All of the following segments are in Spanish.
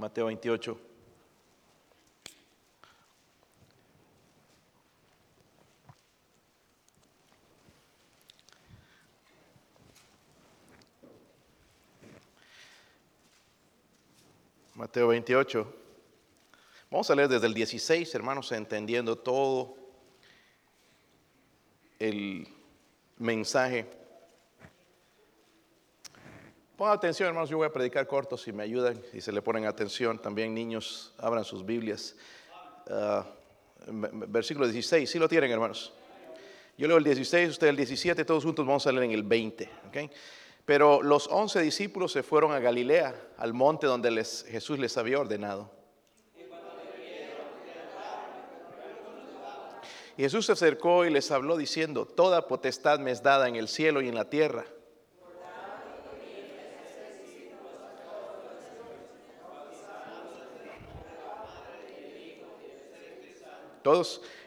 Mateo 28. Mateo 28. Vamos a leer desde el 16, hermanos, entendiendo todo el mensaje. Pongan atención, hermanos, yo voy a predicar corto si me ayudan y se le ponen atención. También niños, abran sus Biblias. Uh, versículo 16, ¿sí lo tienen, hermanos? Yo leo el 16, usted el 17, todos juntos vamos a leer en el 20. ¿okay? Pero los once discípulos se fueron a Galilea, al monte donde les, Jesús les había ordenado. Y Jesús se acercó y les habló diciendo, Toda potestad me es dada en el cielo y en la tierra.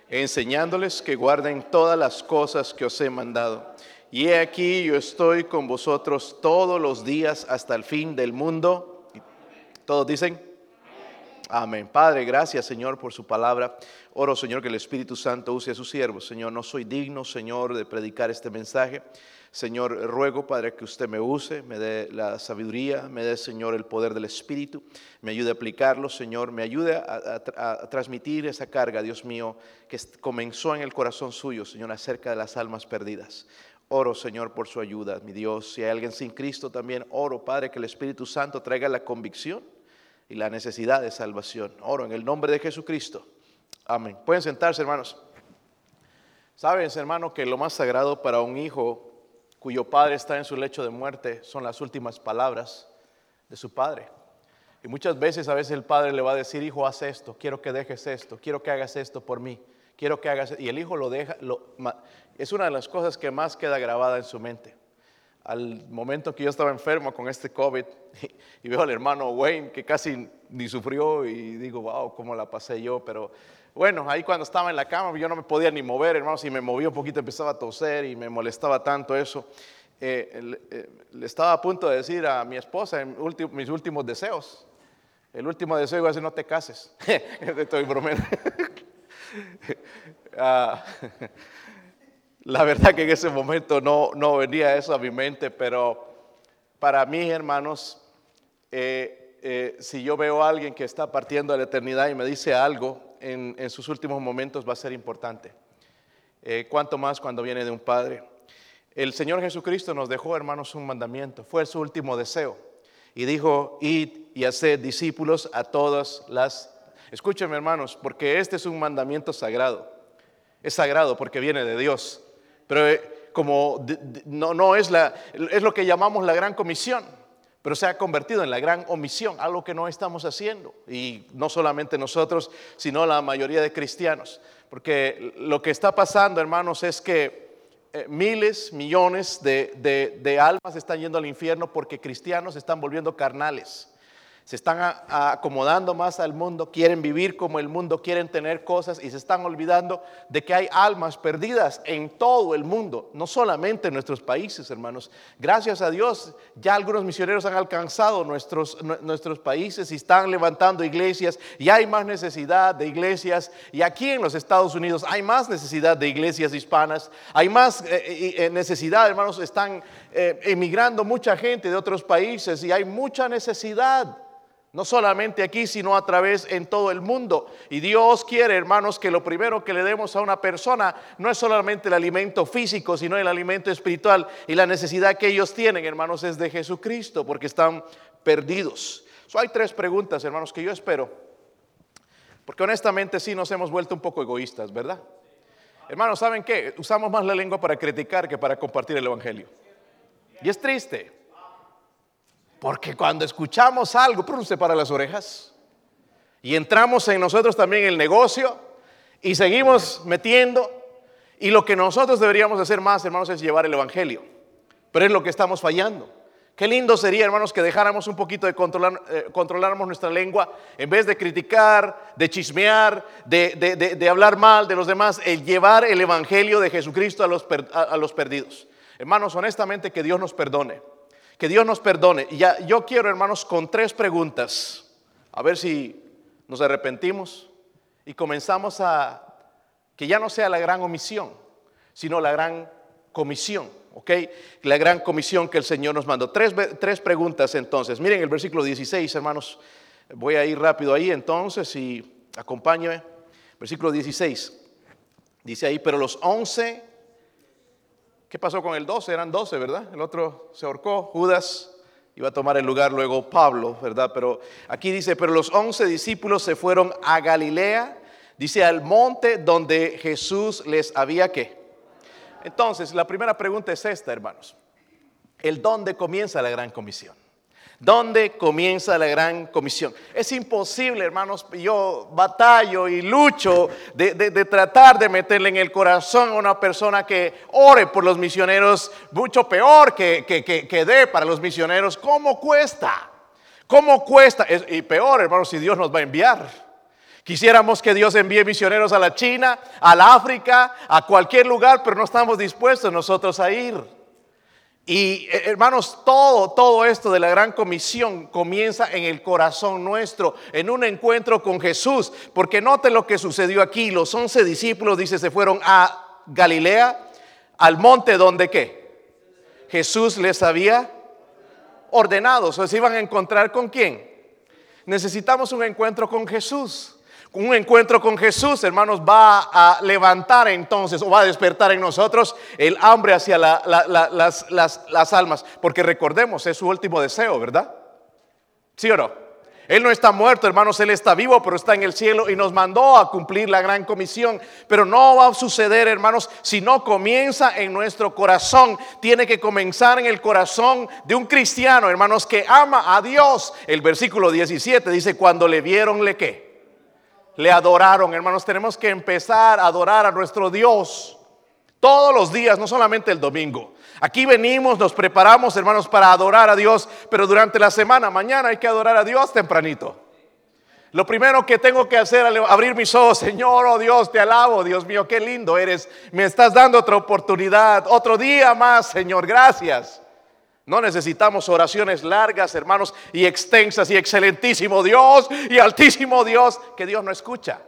Enseñándoles que guarden todas las cosas que os he mandado. Y he aquí yo estoy con vosotros todos los días hasta el fin del mundo. Todos dicen, Amén. Padre, gracias Señor por su palabra. Oro Señor que el Espíritu Santo use a sus siervos. Señor, no soy digno Señor de predicar este mensaje. Señor, ruego Padre que usted me use, me dé la sabiduría, me dé Señor el poder del Espíritu, me ayude a aplicarlo Señor, me ayude a, a transmitir esa carga, Dios mío, que comenzó en el corazón suyo, Señor, acerca de las almas perdidas. Oro, Señor, por su ayuda, mi Dios. Si hay alguien sin Cristo, también oro, Padre, que el Espíritu Santo traiga la convicción y la necesidad de salvación. Oro en el nombre de Jesucristo. Amén. Pueden sentarse, hermanos. Saben, hermano, que lo más sagrado para un hijo cuyo padre está en su lecho de muerte son las últimas palabras de su padre. Y muchas veces, a veces el padre le va a decir, hijo, haz esto, quiero que dejes esto, quiero que hagas esto por mí, quiero que hagas... Y el hijo lo deja, es una de las cosas que más queda grabada en su mente al momento que yo estaba enfermo con este COVID y, veo al hermano Wayne que casi ni sufrió y digo, wow, cómo la pasé yo, pero bueno, ahí cuando estaba en la cama yo no me podía ni mover, hermano, si me movía un poquito empezaba a toser y me molestaba tanto eso. Eh, eh, le estaba a punto de decir a mi esposa en mis últimos deseos, el último deseo iba a decir, no te cases, estoy bromeando. Ah, la verdad que en ese momento no, no venía eso a mi mente, pero para mí, hermanos, eh, eh, si yo veo a alguien que está partiendo a la eternidad y me dice algo en, sus últimos momentos, va a ser importante. Eh, cuanto más cuando viene de un padre. El Señor Jesucristo nos dejó, hermanos, un mandamiento. Fue su último deseo. Y dijo, id y haced discípulos a todas las... Escúchenme, hermanos, porque este es un mandamiento sagrado. Es sagrado porque viene de Dios. Pero eh, como no, no es, la, es lo que llamamos la gran comisión, pero se ha convertido en la gran omisión, algo que no estamos haciendo. Y no solamente nosotros, sino la mayoría de cristianos. Porque lo que está pasando, hermanos, es que eh, miles, millones de, de, de almas están yendo al infierno porque cristianos están volviendo carnales se están acomodando más al mundo, quieren vivir como el mundo, quieren tener cosas y se están olvidando de que hay almas perdidas en todo el mundo, no solamente en nuestros países, hermanos. Gracias a Dios, ya algunos misioneros han alcanzado nuestros, nuestros países y están levantando iglesias y hay más necesidad de iglesias. Y aquí en los Estados Unidos hay más necesidad de iglesias hispanas, hay más eh, eh, eh, necesidad, hermanos, están emigrando mucha gente de otros países y hay mucha necesidad. No solamente aquí, sino a través en todo el mundo. Y Dios quiere, hermanos, que lo primero que le demos a una persona no es solamente el alimento físico, sino el alimento espiritual. Y la necesidad que ellos tienen, hermanos, es de Jesucristo, porque están perdidos. hay tres preguntas, hermanos, que yo espero. Porque honestamente sí nos hemos vuelto un poco egoístas, ¿verdad? Hermanos, ¿saben qué? Usamos más la lengua para criticar que para compartir el Evangelio. Y es triste. Porque cuando escuchamos algo, se para las orejas. Y entramos en nosotros también el negocio y seguimos metiendo. Y lo que nosotros deberíamos hacer más, hermanos, es llevar el Evangelio. Pero es lo que estamos fallando. Qué lindo sería, hermanos, que dejáramos un poquito de controlar, eh, controláramos nuestra lengua en vez de criticar, de chismear, de, hablar mal de los demás, el llevar el Evangelio de Jesucristo a los, a los perdidos. Hermanos, honestamente, que Dios nos perdone. Que Dios nos perdone. Y ya, yo quiero, hermanos, con tres preguntas A ver si nos arrepentimos y comenzamos a que ya no sea la gran omisión, sino la gran comisión, ¿ok? La gran comisión que el Señor nos mandó. Tres, tres preguntas entonces. Miren el versículo 16, hermanos. Voy a ir rápido ahí entonces y acompáñeme. Versículo 16. Dice ahí, pero los once, ¿qué pasó con el 12? Eran 12, ¿verdad? El otro se ahorcó, Judas iba a tomar el lugar luego Pablo, ¿verdad? Pero aquí dice, pero los once discípulos se fueron a Galilea, dice al monte donde Jesús les había que. Entonces, la primera pregunta es esta, hermanos. ¿El dónde comienza la gran comisión? ¿Dónde comienza la gran comisión? Es imposible, hermanos, yo batallo y lucho de, tratar de meterle en el corazón a una persona que ore por los misioneros, mucho peor que, que, dé para los misioneros. ¿Cómo cuesta? ¿Cómo cuesta? y peor, hermanos, si Dios nos va a enviar. Quisiéramos que Dios envíe misioneros a la China, al África, a cualquier lugar, pero no estamos dispuestos nosotros a ir. Y eh, hermanos, todo, todo esto de la gran comisión comienza en el corazón nuestro, en un encuentro con Jesús. Porque note lo que sucedió aquí. Los once discípulos, dice, se fueron a Galilea, al monte donde qué. Jesús les había ordenado. O sea, se iban a encontrar con quién. Necesitamos un encuentro con Jesús un encuentro con Jesús, hermanos, va a levantar entonces o va a despertar en nosotros el hambre hacia las, las almas. Porque recordemos, es su último deseo, ¿verdad? ¿Sí o no? Él no está muerto, hermanos, Él está vivo, pero está en el cielo y nos mandó a cumplir la gran comisión. Pero no va a suceder, hermanos, si no comienza en nuestro corazón. Tiene que comenzar en el corazón de un cristiano, hermanos, que ama a Dios. El versículo 17 dice, cuando le vieron, le qué le adoraron. Hermanos, tenemos que empezar a adorar a nuestro Dios todos los días, no solamente el domingo. Aquí venimos, nos preparamos, hermanos, para adorar a Dios, pero durante la semana, mañana hay que adorar a Dios tempranito. Lo primero que tengo que hacer es abrir mis ojos, Señor, oh Dios, te alabo, Dios mío, qué lindo eres. Me estás dando otra oportunidad, otro día más, Señor, gracias. No necesitamos oraciones largas, hermanos, y extensas y excelentísimo Dios y altísimo Dios que Dios no escucha.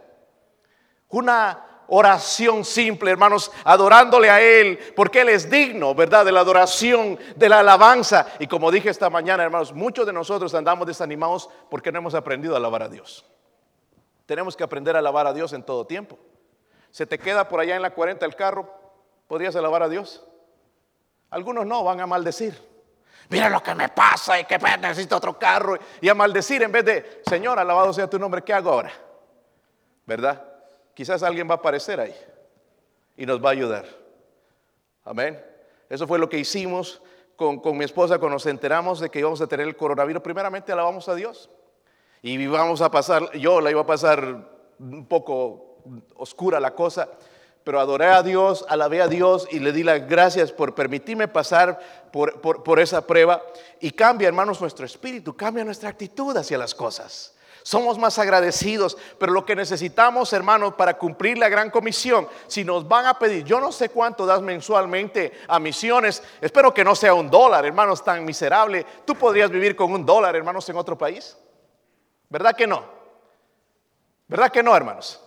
Una oración simple, hermanos, adorándole a Él, porque Él es digno, ¿verdad? De la adoración, de la alabanza. Y como dije esta mañana, hermanos, muchos de nosotros andamos desanimados porque no hemos aprendido a alabar a Dios. Tenemos que aprender a alabar a Dios en todo tiempo. Se te queda por allá en la 40 el carro, ¿podrías alabar a Dios? Algunos no, van a maldecir mira lo que me pasa y que necesito otro carro y a maldecir en vez de, Señor, alabado sea tu nombre, ¿qué hago ahora? ¿Verdad? Quizás alguien va a aparecer ahí y nos va a ayudar. Amén. Eso fue lo que hicimos con, con mi esposa cuando nos enteramos de que íbamos a tener el coronavirus. Primeramente alabamos a Dios y íbamos a pasar, yo la iba a pasar un poco oscura la cosa pero adoré a Dios, alabé a Dios y le di las gracias por permitirme pasar por, por, esa prueba. Y cambia, hermanos, nuestro espíritu, cambia nuestra actitud hacia las cosas. Somos más agradecidos, pero lo que necesitamos, hermanos, para cumplir la gran comisión, si nos van a pedir, yo no sé cuánto das mensualmente a misiones, espero que no sea un dólar, hermanos, tan miserable. ¿Tú podrías vivir con un dólar, hermanos, en otro país? ¿Verdad que no? ¿Verdad que no, hermanos?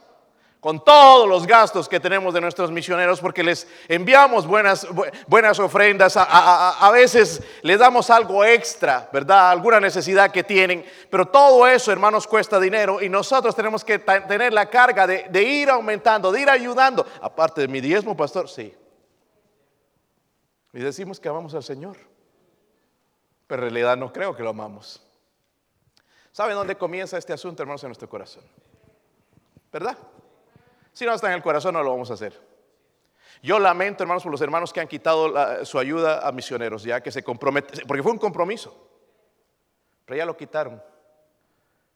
Con todos los gastos que tenemos de nuestros misioneros, porque les enviamos buenas, buenas ofrendas, a, veces les damos algo extra, ¿verdad? Alguna necesidad que tienen, pero todo eso, hermanos, cuesta dinero y nosotros tenemos que tener la carga de, de ir aumentando, de ir ayudando. Aparte de mi diezmo, pastor, sí. Y decimos que amamos al Señor, pero en realidad no creo que lo amamos. ¿Saben dónde comienza este asunto, hermanos, en nuestro corazón? ¿Verdad? Si no está en el corazón, no lo vamos a hacer. Yo lamento, hermanos, por los hermanos que han quitado su ayuda a misioneros, ya que se comprometen, porque fue un compromiso, pero ya lo quitaron.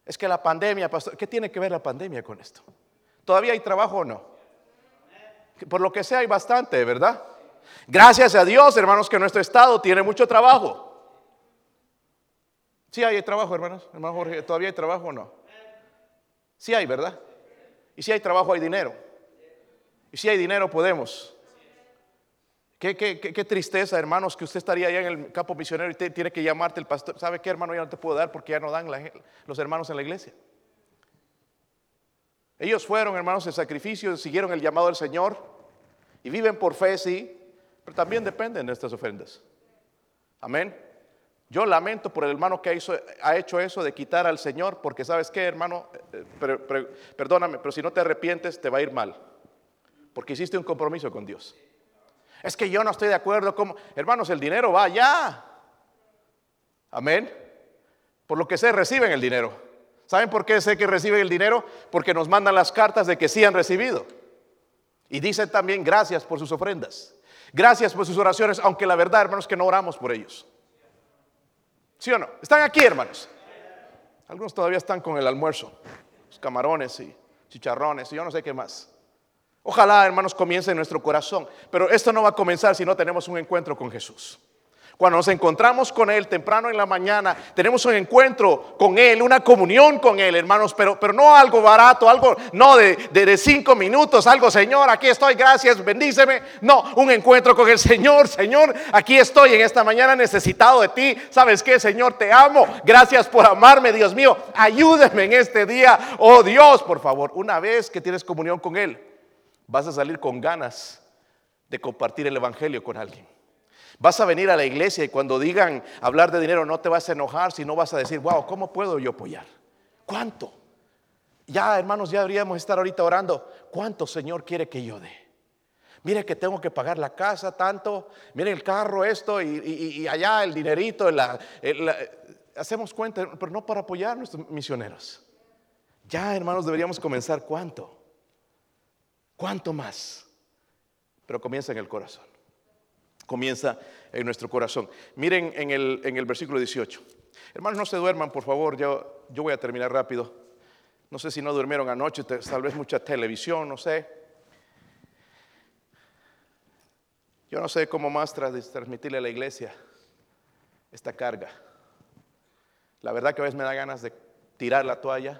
Es que la pandemia, pastor, ¿qué tiene que ver la pandemia con esto? ¿Todavía hay trabajo o no? Por lo que sea, hay bastante, ¿verdad? Gracias a Dios, hermanos, que nuestro Estado tiene mucho trabajo. Sí hay trabajo, hermanos. Hermano Jorge, ¿todavía hay trabajo o no? Sí hay, ¿verdad? Y si hay trabajo, hay dinero. Y si hay dinero, podemos. Qué, qué, qué, tristeza, hermanos, que usted estaría allá en el campo misionero y tiene que llamarte el pastor. ¿Sabe qué, hermano? Ya no te puedo dar porque ya no dan los hermanos en la iglesia. Ellos fueron, hermanos, en sacrificio, siguieron el llamado del Señor y viven por fe, sí, pero también dependen de estas ofrendas. Amén. Yo lamento por el hermano que ha hecho eso de quitar al Señor, porque sabes qué, hermano, eh, perdóname, pero si no te arrepientes te va a ir mal, porque hiciste un compromiso con Dios. Es que yo no estoy de acuerdo con... Hermanos, el dinero va allá. Amén. Por lo que sé, reciben el dinero. ¿Saben por qué sé que reciben el dinero? Porque nos mandan las cartas de que sí han recibido. Y dicen también gracias por sus ofrendas. Gracias por sus oraciones, aunque la verdad, hermanos, que no oramos por ellos. ¿Sí o no? Están aquí, hermanos. Algunos todavía están con el almuerzo, los camarones y chicharrones y yo no sé qué más. Ojalá, hermanos, comience en nuestro corazón. Pero esto no va a comenzar si no tenemos un encuentro con Jesús. Cuando nos encontramos con Él temprano en la mañana, tenemos un encuentro con Él, una comunión con Él, hermanos, pero, pero no algo barato, algo no de, de, cinco minutos, algo, Señor, aquí estoy, gracias, bendíceme. No, un encuentro con el Señor, Señor, aquí estoy en esta mañana necesitado de ti. ¿Sabes qué, Señor? Te amo. Gracias por amarme, Dios mío. Ayúdame en este día. Oh Dios, por favor, una vez que tienes comunión con Él, vas a salir con ganas de compartir el Evangelio con alguien. Vas a venir a la iglesia y cuando digan hablar de dinero no te vas a enojar, sino vas a decir, wow, ¿cómo puedo yo apoyar? ¿Cuánto? Ya, hermanos, ya deberíamos estar ahorita orando. ¿Cuánto Señor quiere que yo dé? Mire que tengo que pagar la casa tanto, mire el carro esto y, allá el dinerito. hacemos cuenta, pero no para apoyar a nuestros misioneros. Ya, hermanos, deberíamos comenzar cuánto. ¿Cuánto más? Pero comienza en el corazón. Comienza en nuestro corazón. Miren en el, en el versículo 18. Hermanos, no se duerman, por favor. Yo, yo voy a terminar rápido. No sé si no durmieron anoche, tal vez mucha televisión, no sé. Yo no sé cómo más transmitirle a la iglesia esta carga. La verdad que a veces me da ganas de tirar la toalla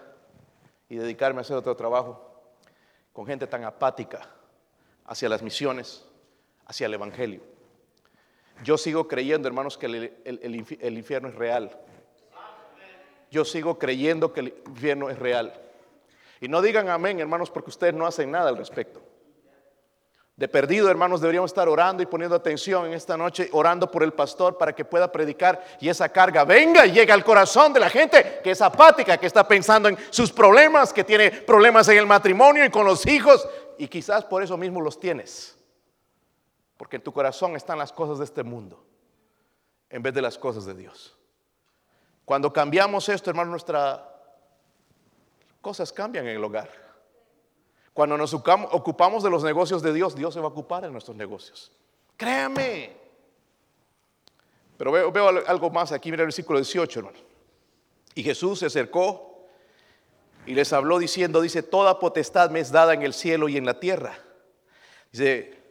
y dedicarme a hacer otro trabajo con gente tan apática hacia las misiones, hacia el Evangelio. Yo sigo creyendo, hermanos, que el, infierno es real. Yo sigo creyendo que el infierno es real. Y no digan amén, hermanos, porque ustedes no hacen nada al respecto. De perdido, hermanos, deberíamos estar orando y poniendo atención en esta noche, orando por el pastor para que pueda predicar y esa carga venga y llegue al corazón de la gente que es apática, que está pensando en sus problemas, que tiene problemas en el matrimonio y con los hijos y quizás por eso mismo los tienes. Porque en tu corazón están las cosas de este mundo en vez de las cosas de Dios. Cuando cambiamos esto, hermanos, nuestras cosas cambian en el hogar. Cuando nos ocupamos de los negocios de Dios, Dios se va a ocupar en nuestros negocios. Créame. Pero veo, algo más aquí, mira el versículo 18, hermano. Y Jesús se acercó y les habló diciendo, dice, toda potestad me es dada en el cielo y en la tierra. Dice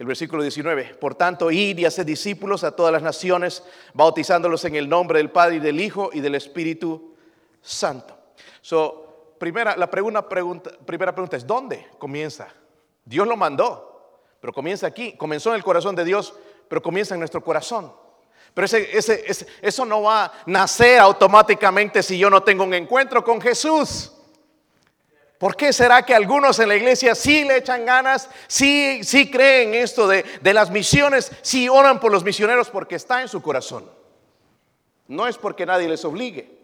el versículo 19, por tanto, id y haced discípulos a todas las naciones, bautizándolos en el nombre del Padre y del Hijo y del Espíritu Santo. So, primera, la pregunta, primera pregunta es, ¿dónde comienza? Dios lo mandó, pero comienza aquí. Comenzó en el corazón de Dios, pero comienza en nuestro corazón. Pero ese, eso no va a nacer automáticamente si yo no tengo un encuentro con Jesús. ¿Por qué será que algunos en la iglesia sí le echan ganas, sí, sí creen esto de, de las misiones, sí oran por los misioneros porque está en su corazón? No es porque nadie les obligue.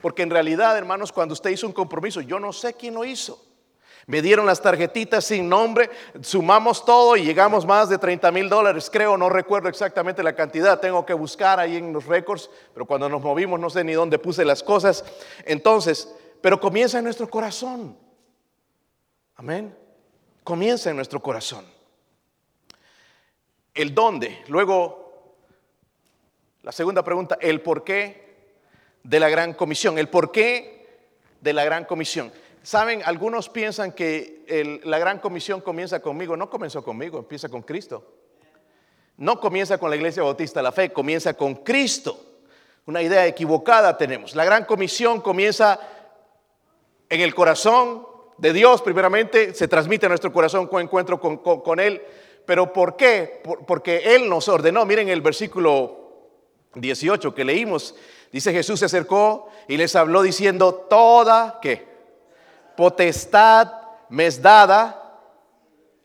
Porque en realidad, hermanos, cuando usted hizo un compromiso, yo no sé quién lo hizo. Me dieron las tarjetitas sin nombre, sumamos todo y llegamos más de 30 mil dólares, creo, no recuerdo exactamente la cantidad, tengo que buscar ahí en los récords, pero cuando nos movimos no sé ni dónde puse las cosas. Entonces, pero comienza en nuestro corazón. Amén. Comienza en nuestro corazón. El dónde. Luego, la segunda pregunta, el por qué de la gran comisión, el porqué de la gran comisión. Saben, algunos piensan que la gran comisión comienza conmigo, no comenzó conmigo, empieza con Cristo. No comienza con la iglesia bautista la fe, comienza con Cristo. Una idea equivocada tenemos. La gran comisión comienza en el corazón de Dios, primeramente, se transmite a nuestro corazón con encuentro con, con Él, Pero ¿por qué? porque Él nos ordenó. Miren el versículo 18 que leímos. Dice Jesús se acercó y les habló diciendo, toda, ¿qué? Potestad me es dada.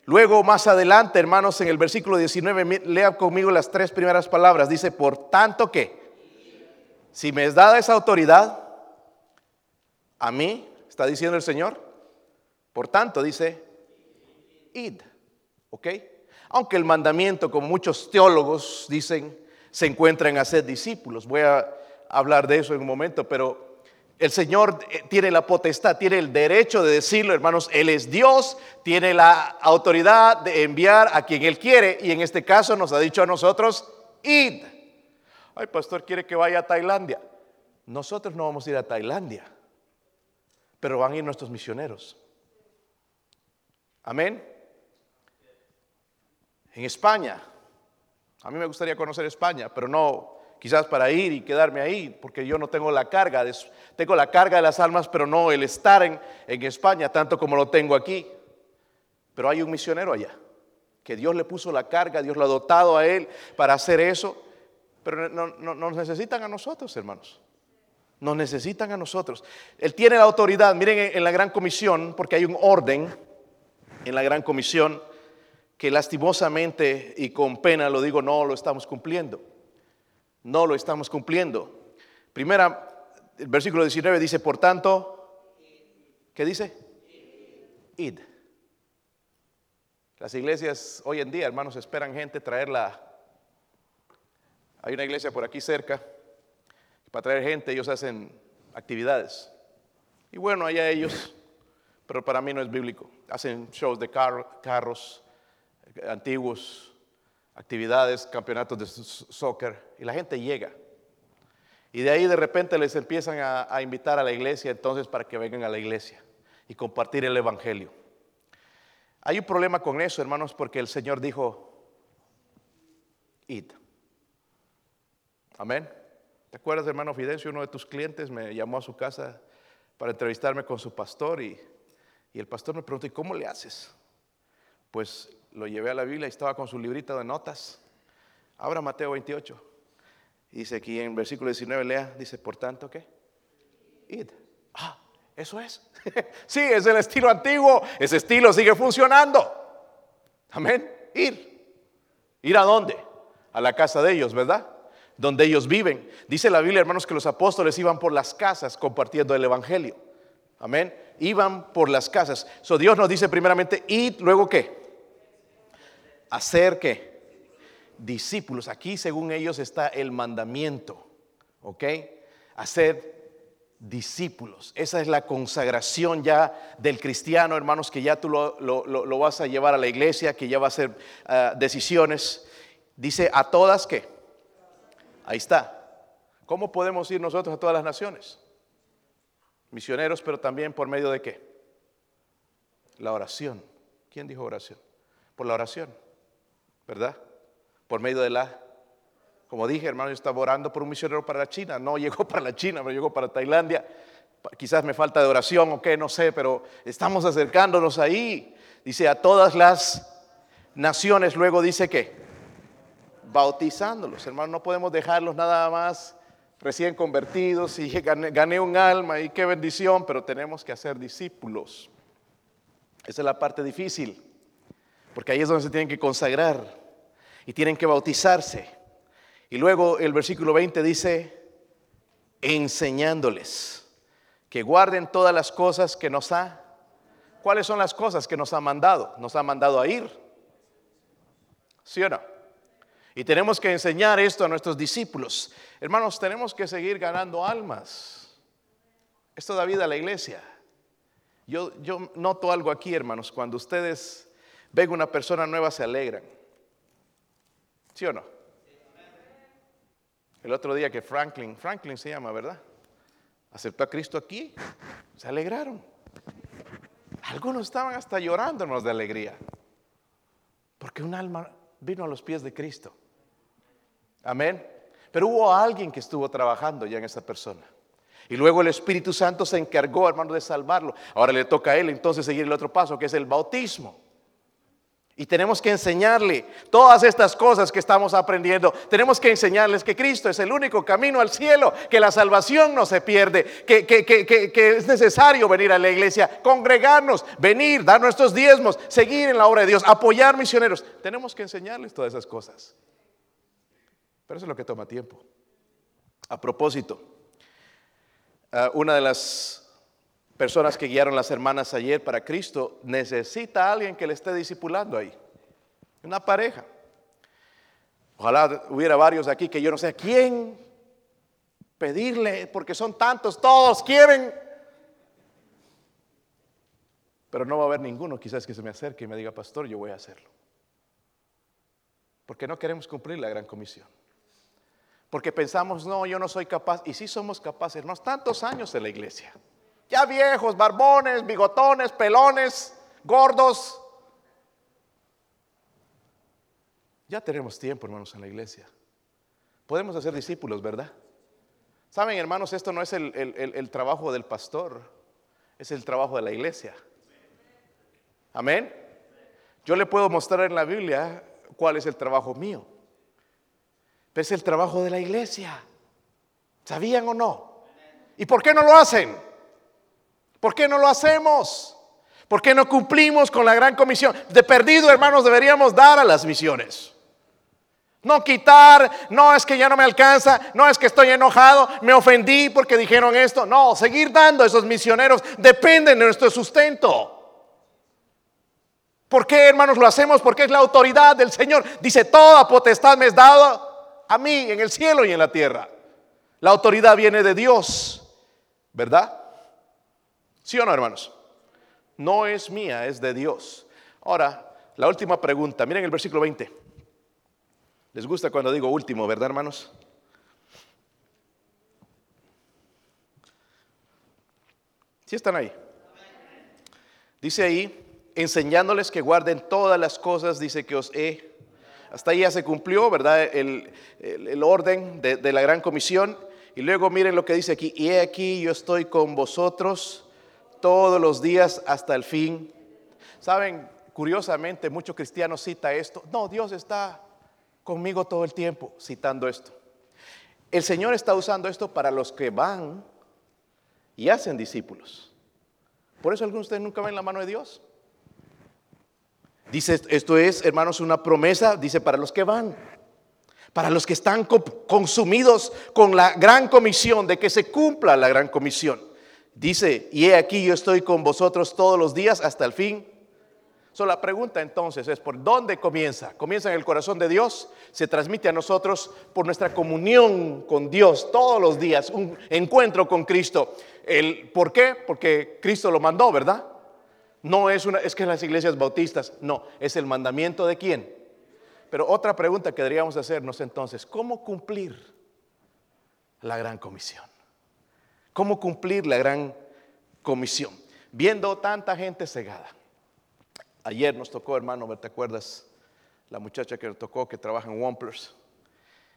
Luego más adelante, hermanos, en el versículo 19, lea conmigo las tres primeras palabras. Dice, por tanto que, si me es dada esa autoridad, a mí, está diciendo el Señor, por tanto, dice, id, ¿ok? Aunque el mandamiento, como muchos teólogos dicen, se encuentra en hacer discípulos. Voy a hablar de eso en un momento, pero el Señor eh, tiene la potestad, tiene el derecho de decirlo, hermanos, Él es Dios, tiene la autoridad de enviar a quien Él quiere y en este caso nos ha dicho a nosotros, id. Ay, pastor, quiere que vaya a Tailandia. Nosotros no vamos a ir a Tailandia, pero van a ir nuestros misioneros. Amén en España. A mí me gustaría conocer España, pero no quizás para ir y quedarme ahí, porque yo no tengo la carga, de, tengo la carga de las almas, pero no el estar en, España tanto como lo tengo aquí. Pero hay un misionero allá, que Dios le puso la carga, Dios lo ha dotado a él para hacer eso, pero no, nos necesitan a nosotros, hermanos. Nos necesitan a nosotros. Él tiene la autoridad, miren en la gran comisión, porque hay un orden en la gran comisión que lastimosamente y con pena lo digo, no lo estamos cumpliendo. No lo estamos cumpliendo. Primera, el versículo 19 dice, por tanto, ¿qué dice? Id. Las iglesias hoy en día, hermanos, esperan gente traerla. Hay una iglesia por aquí cerca. Para traer gente ellos hacen actividades. Y bueno, allá ellos, pero para mí no es bíblico. Hacen shows de carros, antiguos, actividades, campeonatos de soccer, y la gente llega. Y de ahí de repente les empiezan a, invitar a la iglesia entonces para que vengan a la iglesia y compartir el Evangelio. Hay un problema con eso, hermanos, porque el Señor dijo, id. Amén. ¿Te acuerdas, hermano Fidencio? Uno de tus clientes me llamó a su casa para entrevistarme con su pastor y, y el pastor me preguntó, ¿y cómo le haces? Pues lo llevé a la Biblia y estaba con su librito de notas. Abra Mateo 28. Dice aquí en versículo 19, lea, dice, por tanto, ¿qué? Id. Ah, eso es. sí, es el estilo antiguo. Ese estilo sigue funcionando. Amén. Ir. ¿Ir a dónde? A la casa de ellos, ¿verdad? Donde ellos viven. Dice la Biblia, hermanos, que los apóstoles iban por las casas compartiendo el Evangelio. Amén. Iban por las casas. So Dios nos dice primeramente, id, luego qué? hacer que discípulos. Aquí según ellos está el mandamiento, ¿ok? Hacer discípulos. Esa es la consagración ya del cristiano, hermanos, que ya tú lo, vas a llevar a la iglesia, que ya va a hacer ah, decisiones. Dice a todas que. Ahí está. ¿Cómo podemos ir nosotros a todas las naciones? Misioneros, pero también por medio de qué? La oración. ¿Quién dijo oración? Por la oración. ¿verdad? Por medio de la, como dije, hermano, yo estaba orando por un misionero para la China, no llegó para la China, pero llegó para Tailandia. Quizás me falta de oración o qué, no sé, pero estamos acercándonos ahí. Dice a todas las naciones, luego dice que bautizándolos, hermano, no podemos dejarlos nada más recién convertidos y gané, un alma y qué bendición, pero tenemos que hacer discípulos. Esa es la parte difícil, porque ahí es donde se tienen que consagrar y tienen que bautizarse. Y luego el versículo 20 dice, enseñándoles que guarden todas las cosas que nos ha. ¿Cuáles son las cosas que nos ha mandado? Nos ha mandado a ir. ¿Sí o no? Y tenemos que enseñar esto a nuestros discípulos. Hermanos, tenemos que seguir ganando almas. Esto da vida a la iglesia. Yo, yo noto algo aquí, hermanos. Cuando ustedes ven una persona nueva, se alegran. ¿Sí o no? El otro día que Franklin, Franklin se llama, ¿verdad? Aceptó a Cristo aquí, se alegraron. Algunos estaban hasta llorándonos de alegría, porque un alma vino a los pies de Cristo. Amén. Pero hubo alguien que estuvo trabajando ya en esa persona. Y luego el Espíritu Santo se encargó, hermano, de salvarlo. Ahora le toca a él entonces seguir el otro paso, que es el bautismo. Y tenemos que enseñarle todas estas cosas que estamos aprendiendo. Tenemos que enseñarles que Cristo es el único camino al cielo, que la salvación no se pierde, que, que, es necesario venir a la iglesia, congregarnos, venir, dar nuestros diezmos, seguir en la obra de Dios, apoyar misioneros. Tenemos que enseñarles todas esas cosas. Pero eso es lo que toma tiempo. A propósito, ah, una de las personas que guiaron las hermanas ayer para Cristo, necesita a alguien que le esté discipulando ahí. Una pareja. Ojalá hubiera varios aquí que yo no sé a quién pedirle, porque son tantos, todos quieren. Pero no va a haber ninguno quizás que se me acerque y me diga, pastor, yo voy a hacerlo. Porque no queremos cumplir la gran comisión. Porque pensamos, no, yo no soy capaz. Y sí somos capaces, no tantos años en la iglesia. Ya viejos, barbones, bigotones, pelones, gordos. Ya tenemos tiempo, hermanos, en la iglesia. Podemos hacer discípulos, ¿verdad? Saben, hermanos, esto no es el, trabajo del pastor, es el trabajo de la iglesia. Amén. Yo le puedo mostrar en la Biblia cuál es el trabajo mío. Pero es el trabajo de la iglesia. ¿Sabían o no? ¿Y por qué no lo hacen? ¿Por qué no lo hacemos? ¿Por qué no cumplimos con la gran comisión? De perdido, hermanos, deberíamos dar a las misiones. No quitar, no es que ya no me alcanza, no es que estoy enojado, me ofendí porque dijeron esto. No, seguir dando a esos misioneros depende de nuestro sustento. ¿Por qué, hermanos, lo hacemos? Porque es la autoridad del Señor. Dice, toda potestad me es dado a mí en el cielo y en la tierra. La autoridad viene de Dios, ¿verdad? ¿Sí o no, hermanos? No es mía, es de Dios. Ahora, la última pregunta. Miren el versículo 20. ¿Les gusta cuando digo último, verdad, hermanos? ¿Sí están ahí? Dice ahí, enseñándoles que guarden todas las cosas, dice que os he. Hasta ahí ya se cumplió, ¿verdad? El, orden de, de la gran comisión. Y luego miren lo que dice aquí, y he aquí yo estoy con vosotros todos los días hasta el fin. Saben, curiosamente, muchos cristianos cita esto. No, Dios está conmigo todo el tiempo, citando esto. El Señor está usando esto para los que van y hacen discípulos. Por eso algunos de ustedes nunca ven la mano de Dios. Dice, esto es, hermanos, una promesa, dice, para los que van, para los que están consumidos con la gran comisión, de que se cumpla la gran comisión. Dice, y he aquí yo estoy con vosotros todos los días hasta el fin. So, la pregunta entonces es, ¿por dónde comienza? Comienza en el corazón de Dios, se transmite a nosotros por nuestra comunión con Dios todos los días, un encuentro con Cristo. El, ¿Por qué? Porque Cristo lo mandó, ¿verdad? No es, una, es que las iglesias bautistas, no, es el mandamiento de quién. Pero otra pregunta que deberíamos hacernos entonces, ¿cómo cumplir la gran comisión? Cómo cumplir la gran comisión, viendo tanta gente cegada. Ayer nos tocó, hermano, ¿te acuerdas? La muchacha que nos tocó, que trabaja en Wamplers.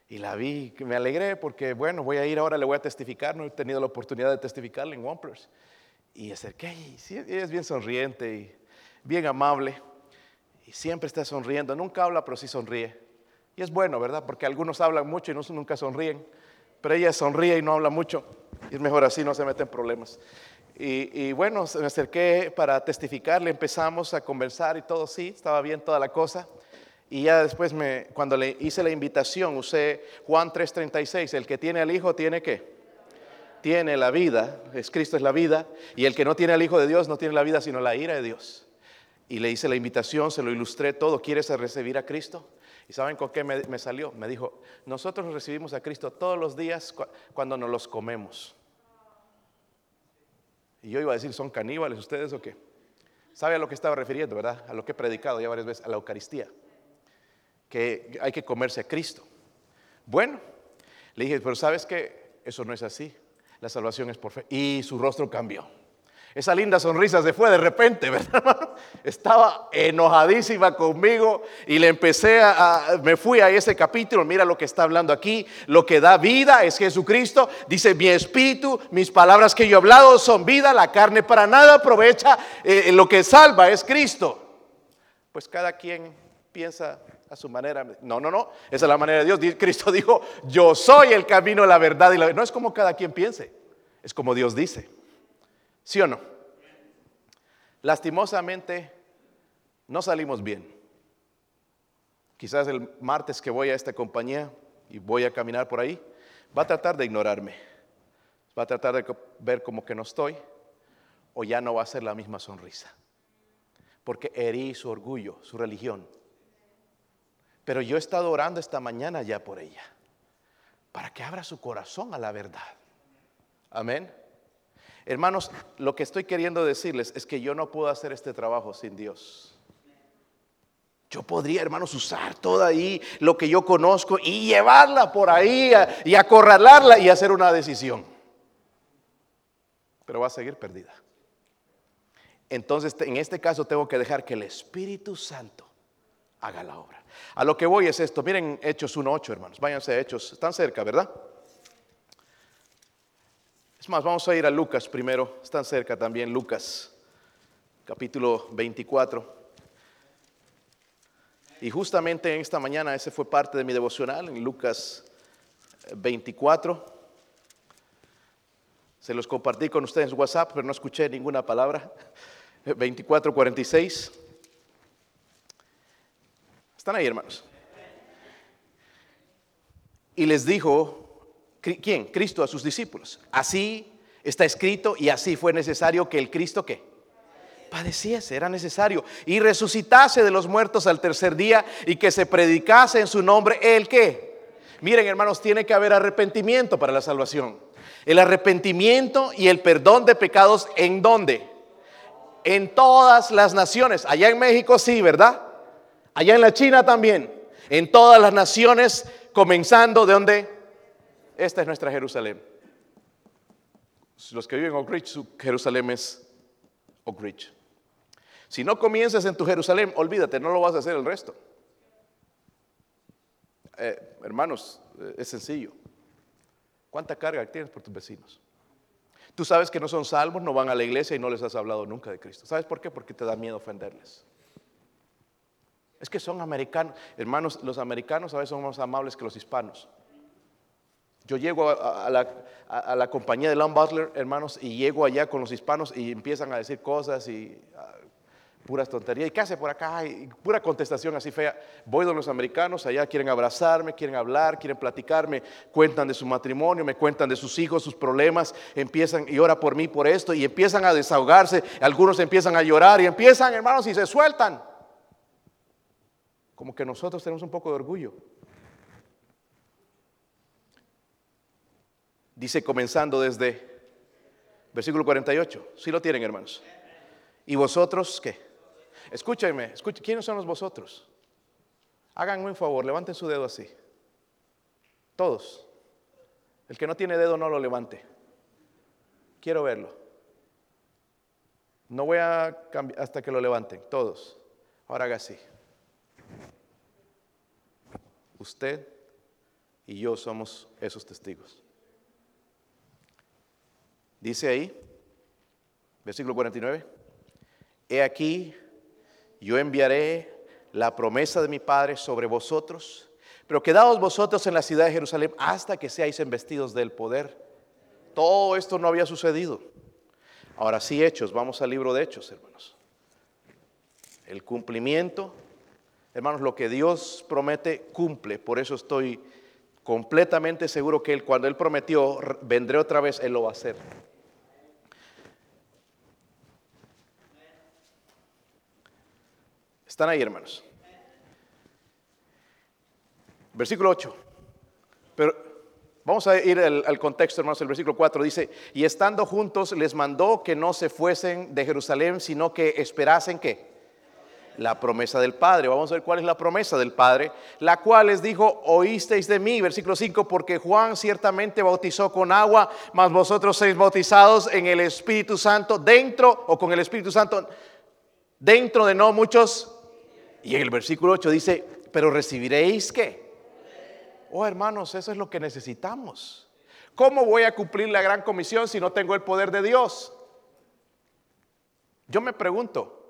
Y la vi, me alegré porque, bueno, voy a ir ahora, le voy a testificar, no he tenido la oportunidad de testificarle en Wamplers. Y acerqué, y ella es bien sonriente y bien amable. Y siempre está sonriendo, nunca habla, pero sí sonríe. Y es bueno, ¿verdad? Porque algunos hablan mucho y no, nunca sonríen. Pero ella sonríe y no habla mucho. Y es mejor así, no se meten problemas. Y, bueno, me acerqué para testificarle, empezamos a conversar y todo, sí, estaba bien toda la cosa. Y ya después, me, cuando le hice la invitación, usé Juan 3:36, el que tiene al Hijo tiene qué? Tiene la vida, es Cristo es la vida, y el que no tiene al Hijo de Dios no tiene la vida, sino la ira de Dios. Y le hice la invitación, se lo ilustré todo, ¿quieres recibir a Cristo? ¿Y saben con qué me, salió? Me dijo, nosotros recibimos a Cristo todos los días cuando nos los comemos. Y yo iba a decir, ¿son caníbales ustedes o qué? ¿Sabe a lo que estaba refiriendo, verdad? A lo que he predicado ya varias veces, a la Eucaristía. Que hay que comerse a Cristo. Bueno, le dije, pero ¿sabes qué? Eso no es así. La salvación es por fe. Y su rostro cambió. Esa linda sonrisa se fue de repente, ¿verdad? Estaba enojadísima conmigo y le empecé a, me fui a ese capítulo, mira lo que está hablando aquí, lo que da vida es Jesucristo, dice mi espíritu, mis palabras que yo he hablado son vida, la carne para nada aprovecha, eh, lo que salva es Cristo. Pues cada quien piensa a su manera. No, no, no, esa es la manera de Dios. Cristo dijo, yo soy el camino, la verdad y la... No es como cada quien piense, es como Dios dice. ¿Sí o no? Lastimosamente, no salimos bien. Quizás el martes que voy a esta compañía y voy a caminar por ahí, va a tratar de ignorarme. Va a tratar de ver como que no estoy o ya no va a ser la misma sonrisa. Porque herí su orgullo, su religión. Pero yo he estado orando esta mañana ya por ella, para que abra su corazón a la verdad. Amén. Hermanos, lo que estoy queriendo decirles es que yo no puedo hacer este trabajo sin Dios. Yo podría, hermanos, usar todo ahí lo que yo conozco y llevarla por ahí y acorralarla y hacer una decisión. Pero va a seguir perdida. Entonces, en este caso tengo que dejar que el Espíritu Santo haga la obra. A lo que voy es esto. Miren Hechos 1.8, hermanos. Váyanse a Hechos. Están cerca, ¿verdad? Es más, vamos a ir a Lucas primero. Están cerca también Lucas, capítulo 24. Y justamente en esta mañana ese fue parte de mi devocional en Lucas 24. Se los compartí con ustedes en WhatsApp, pero no escuché ninguna palabra. 24:46. ¿Están ahí, hermanos? Y les dijo, ¿quién? Cristo a sus discípulos. Así está escrito y así fue necesario que el Cristo que padeciese, era necesario, y resucitase de los muertos al tercer día y que se predicase en su nombre el que. Miren, hermanos, tiene que haber arrepentimiento para la salvación. El arrepentimiento y el perdón de pecados en dónde? En todas las naciones. Allá en México sí, ¿verdad? Allá en la China también. En todas las naciones, comenzando de donde esta es nuestra Jerusalén. Los que viven en Oak Ridge, su Jerusalén es Oak Ridge. Si no comienzas en tu Jerusalén, olvídate, no lo vas a hacer el resto. Eh, hermanos, eh, es sencillo. ¿Cuánta carga tienes por tus vecinos? Tú sabes que no son salvos, no van a la iglesia y no les has hablado nunca de Cristo. ¿Sabes por qué? Porque te da miedo ofenderles. Es que son americanos. Hermanos, los americanos a veces son más amables que los hispanos. Yo llego a, la, compañía de Lam Butler, hermanos, y llego allá con los hispanos y empiezan a decir cosas y ah, puras tonterías. ¿Y qué hace por acá? Y pura contestación así fea. Voy de los americanos, allá quieren abrazarme, quieren hablar, quieren platicarme, cuentan de su matrimonio, me cuentan de sus hijos, sus problemas, empiezan y ora por mí por esto y empiezan a desahogarse. Algunos empiezan a llorar y empiezan, hermanos, y se sueltan como que nosotros tenemos un poco de orgullo. Dice comenzando desde versículo 48. Si lo tienen, hermanos. ¿Y vosotros qué? Escúchenme, ¿quiénes son los vosotros? Háganme un favor, levanten su dedo así. Todos. El que no tiene dedo no lo levante. Quiero verlo. No voy a cambiar hasta que lo levanten, todos. Ahora haga así. Usted y yo somos esos testigos. Dice ahí, versículo 49, He aquí, yo enviaré la promesa de mi Padre sobre vosotros, pero quedaos vosotros en la ciudad de Jerusalén hasta que seáis investidos del poder. Todo esto no había sucedido. Ahora sí, hechos, vamos al libro de hechos, hermanos. El cumplimiento Hermanos, lo que Dios promete cumple. Por eso estoy completamente seguro que Él, cuando Él prometió, vendré otra vez, Él lo va a hacer. ¿Están ahí, hermanos? Versículo 8. Pero vamos a ir al, contexto, hermanos. El versículo 4 dice, y estando juntos les mandó que no se fuesen de Jerusalén, sino que esperasen que la promesa del Padre. Vamos a ver cuál es la promesa del Padre, la cual les dijo, oísteis de mí, versículo 5, porque Juan ciertamente bautizó con agua, mas vosotros sois bautizados en el Espíritu Santo, dentro o con el Espíritu Santo, dentro de no muchos. Y en el versículo 8 dice, pero recibiréis qué. Oh hermanos, eso es lo que necesitamos. ¿Cómo voy a cumplir la gran comisión si no tengo el poder de Dios? Yo me pregunto,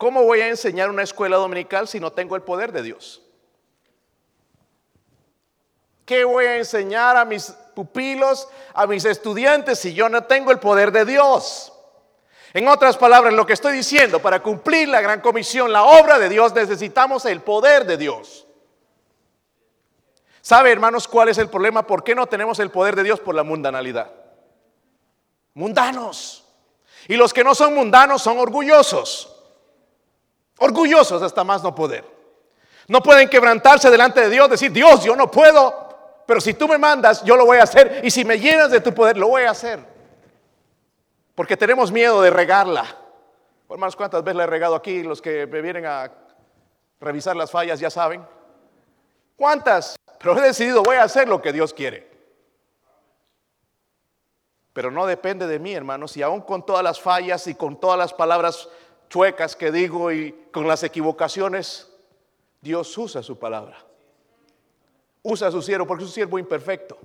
¿Cómo voy a enseñar una escuela dominical si no tengo el poder de Dios? ¿Qué voy a enseñar a mis pupilos, a mis estudiantes si yo no tengo el poder de Dios? En otras palabras, lo que estoy diciendo, para cumplir la gran comisión, la obra de Dios, necesitamos el poder de Dios. ¿Sabe, hermanos, cuál es el problema? ¿Por qué no tenemos el poder de Dios por la mundanalidad? Mundanos. Y los que no son mundanos son orgullosos. Orgullosos hasta más no poder. No pueden quebrantarse delante de Dios, decir, Dios, yo no puedo, pero si tú me mandas, yo lo voy a hacer. Y si me llenas de tu poder, lo voy a hacer. Porque tenemos miedo de regarla. Hermanos, ¿cuántas veces la he regado aquí? Los que me vienen a revisar las fallas ya saben. ¿Cuántas? Pero he decidido, voy a hacer lo que Dios quiere. Pero no depende de mí, hermanos. Y aún con todas las fallas y con todas las palabras chuecas que digo y con las equivocaciones, Dios usa su palabra. Usa a su siervo porque es un siervo imperfecto.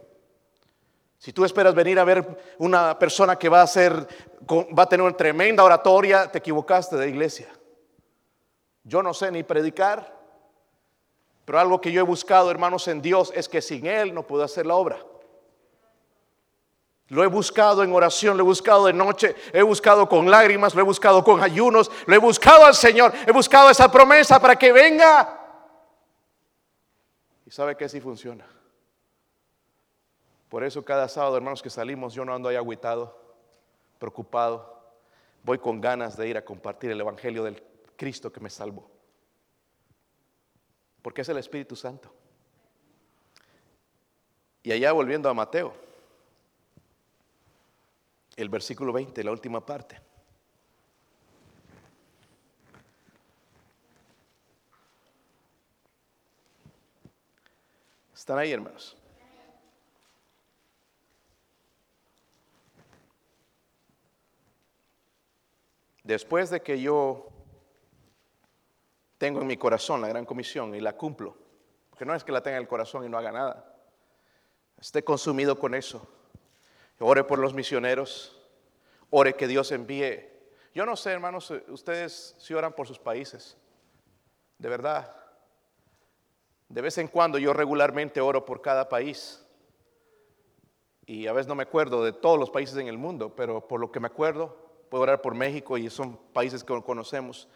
Si tú esperas venir a ver una persona que va a ser, va a tener una tremenda oratoria, te equivocaste de iglesia. Yo no sé ni predicar, pero algo que yo he buscado, hermanos, en Dios es que sin Él no puedo hacer la obra. Lo he buscado en oración, lo he buscado de noche, he buscado con lágrimas, lo he buscado con ayunos, lo he buscado al Señor, he buscado esa promesa para que venga. Y sabe que sí funciona. Por eso cada sábado, hermanos, que salimos, yo no ando ahí agüitado, preocupado. Voy con ganas de ir a compartir el Evangelio del Cristo que me salvó. Porque es el Espíritu Santo. Y allá volviendo a Mateo el versículo 20, la última parte. ¿Están ahí, hermanos? Después de que yo tengo en mi corazón la gran comisión y la cumplo, porque no es que la tenga en el corazón y no haga nada, esté consumido con eso Ore por los misioneros. Ore que Dios envíe. Yo no sé, hermanos, ustedes si oran por sus países. De verdad. De vez en cuando yo regularmente oro por cada país. Y a veces no me acuerdo de todos los países en el mundo, pero por lo que me acuerdo, puedo orar por México y son países que conocemos.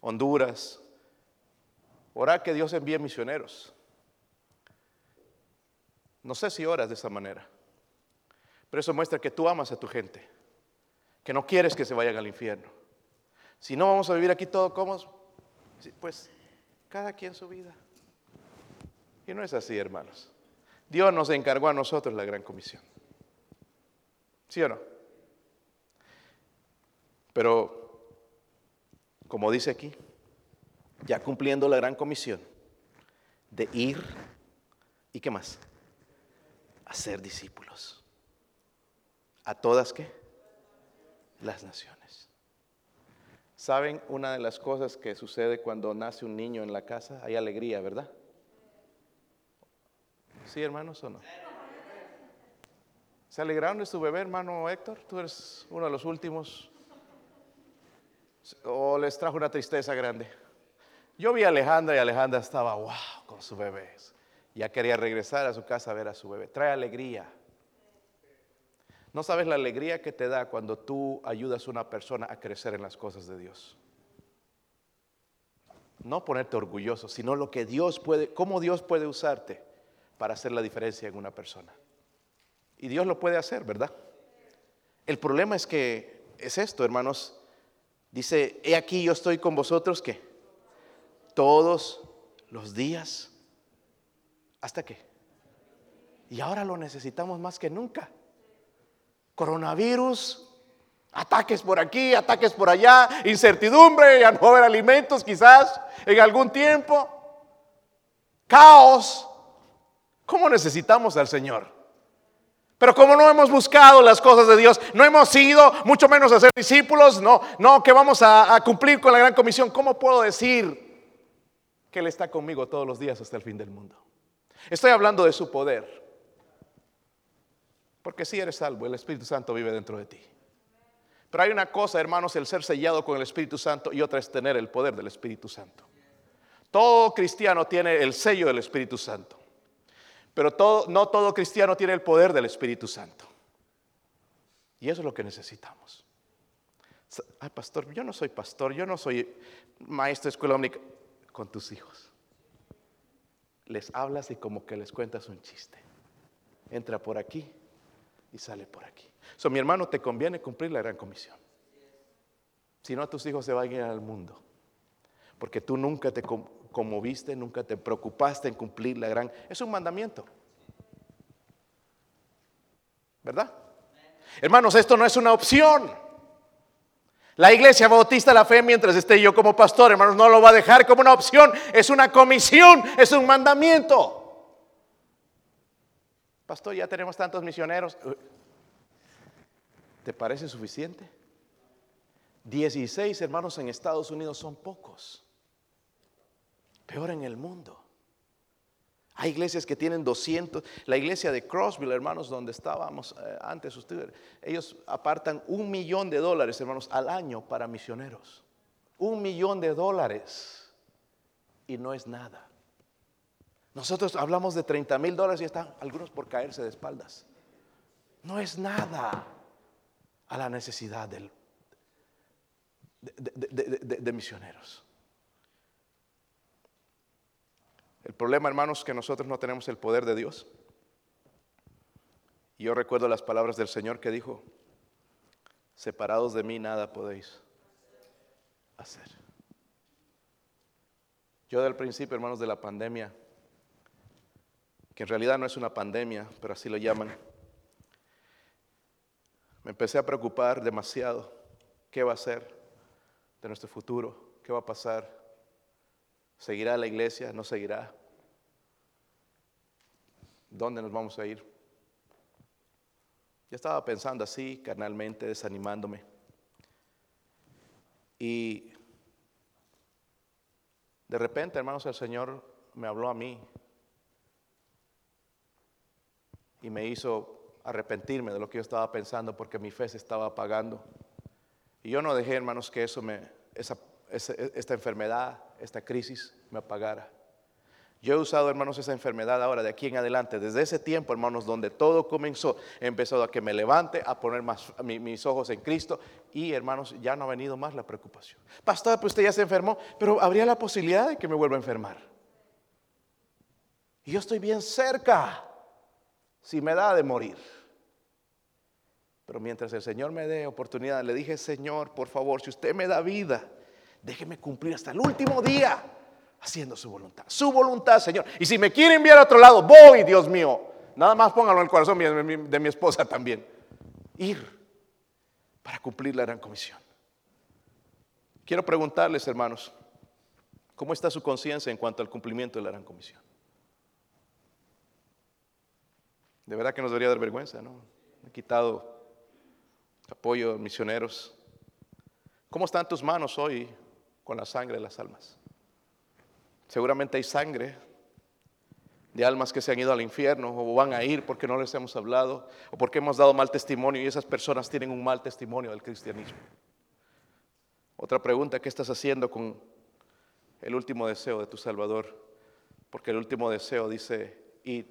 Honduras. Orar que Dios envíe misioneros. No sé si oras de esa manera. Pero eso muestra que tú amas a tu gente, que no quieres que se vayan al infierno. Si no vamos a vivir aquí todos como, pues cada quien su vida. Y no es así, hermanos. Dios nos encargó a nosotros la gran comisión. ¿Sí o no? Pero, como dice aquí, ya cumpliendo la gran comisión de ir y qué más, a ser discípulos. ¿A todas qué? Las naciones. ¿Saben una de las cosas que sucede cuando nace un niño en la casa? Hay alegría, ¿verdad? ¿Sí, hermanos, o no? ¿Se alegraron de su bebé, hermano Héctor? Tú eres uno de los últimos. ¿O les trajo una tristeza grande? Yo vi a Alejandra y Alejandra estaba, wow, con su bebé. Ya quería regresar a su casa a ver a su bebé. Trae alegría. No sabes la alegría que te da cuando tú ayudas a una persona a crecer en las cosas de Dios. No ponerte orgulloso, sino lo que Dios puede, cómo Dios puede usarte para hacer la diferencia en una persona. Y Dios lo puede hacer, ¿verdad? El problema es que es esto, hermanos. Dice, he aquí yo estoy con vosotros que todos los días. ¿Hasta qué? Y ahora lo necesitamos más que nunca coronavirus, ataques por aquí, ataques por allá, incertidumbre, ya no haber alimentos quizás en algún tiempo, caos. ¿Cómo necesitamos al Señor? Pero como no hemos buscado las cosas de Dios, no hemos ido, mucho menos a ser discípulos, no, no, que vamos a, a cumplir con la gran comisión, ¿cómo puedo decir que Él está conmigo todos los días hasta el fin del mundo? Estoy hablando de su poder. Porque si eres salvo, el Espíritu Santo vive dentro de ti. Pero hay una cosa, hermanos, el ser sellado con el Espíritu Santo y otra es tener el poder del Espíritu Santo. Todo cristiano tiene el sello del Espíritu Santo. Pero todo, no todo cristiano tiene el poder del Espíritu Santo. Y eso es lo que necesitamos. Ay, pastor, yo no soy pastor, yo no soy maestro de escuela única con tus hijos. Les hablas y como que les cuentas un chiste. Entra por aquí y sale por aquí. So, mi hermano, te conviene cumplir la gran comisión. Si no, tus hijos se van a ir al mundo. Porque tú nunca te conmoviste, nunca te preocupaste en cumplir la gran... Es un mandamiento. ¿Verdad? Hermanos, esto no es una opción. La iglesia bautista la fe mientras esté yo como pastor, hermanos, no lo va a dejar como una opción. Es una comisión, es un mandamiento. Pastor, ya tenemos tantos misioneros. ¿Te parece suficiente? 16 hermanos en Estados Unidos son pocos. Peor en el mundo. Hay iglesias que tienen 200. La iglesia de Crossville, hermanos, donde estábamos eh, antes, ustedes, ellos apartan un millón de dólares, hermanos, al año para misioneros. Un millón de dólares. Y no es nada. Nosotros hablamos de 30 mil dólares y están algunos por caerse de espaldas. No es nada a la necesidad de, misioneros. El problema, hermanos, es que nosotros no tenemos el poder de Dios. Y yo recuerdo las palabras del Señor que dijo, separados de mí nada podéis hacer. Yo del principio, hermanos, de la pandemia, que en realidad no es una pandemia, pero así lo llaman, me empecé a preocupar demasiado. ¿Qué va a ser de nuestro futuro? ¿Qué va a pasar? ¿Seguirá la iglesia? ¿No seguirá? ¿Dónde nos vamos a ir? Yo estaba pensando así, carnalmente, desanimándome. Y de repente, hermanos, el Señor me habló a mí y me hizo arrepentirme de lo que yo estaba pensando porque mi fe se estaba apagando. Y yo no dejé, hermanos, que eso me, esta enfermedad, esta crisis me apagara. Yo he usado, hermanos, esa enfermedad ahora de aquí en adelante, desde ese tiempo, hermanos, donde todo comenzó, he empezado a que me levante, a poner mis ojos en Cristo y, hermanos, ya no ha venido más la preocupación. Pastor, pues usted ya se enfermó, pero habría la posibilidad de que me vuelva a enfermar. Y yo estoy bien cerca si me da de morir. Pero mientras el Señor me dé oportunidad, le dije, Señor, por favor, si usted me da vida, déjeme cumplir hasta el último día haciendo su voluntad. Su voluntad, Señor. Y si me quiere enviar a otro lado, voy, Dios mío. Nada más póngalo en el corazón de mi esposa también. Ir para cumplir la gran comisión. Quiero preguntarles, hermanos, ¿cómo está su conciencia en cuanto al cumplimiento de la gran comisión? De verdad que nos debería dar vergüenza, ¿no? He quitado apoyo a misioneros. ¿Cómo están tus manos hoy con la sangre de las almas? Seguramente hay sangre de almas que se han ido al infierno o van a ir porque no les hemos hablado o porque hemos dado mal testimonio y esas personas tienen un mal testimonio del cristianismo. Otra pregunta, ¿qué estás haciendo con el último deseo de tu Salvador? Porque el último deseo dice, id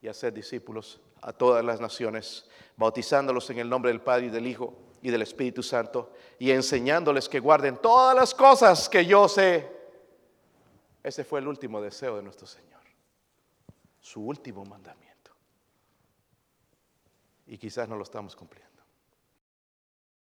y hacer discípulos a todas las naciones, bautizándolos en el nombre del Padre y del Hijo y del Espíritu Santo y enseñándoles que guarden todas las cosas que yo sé. Ese fue el último deseo de nuestro Señor, su último mandamiento. Y quizás no lo estamos cumpliendo.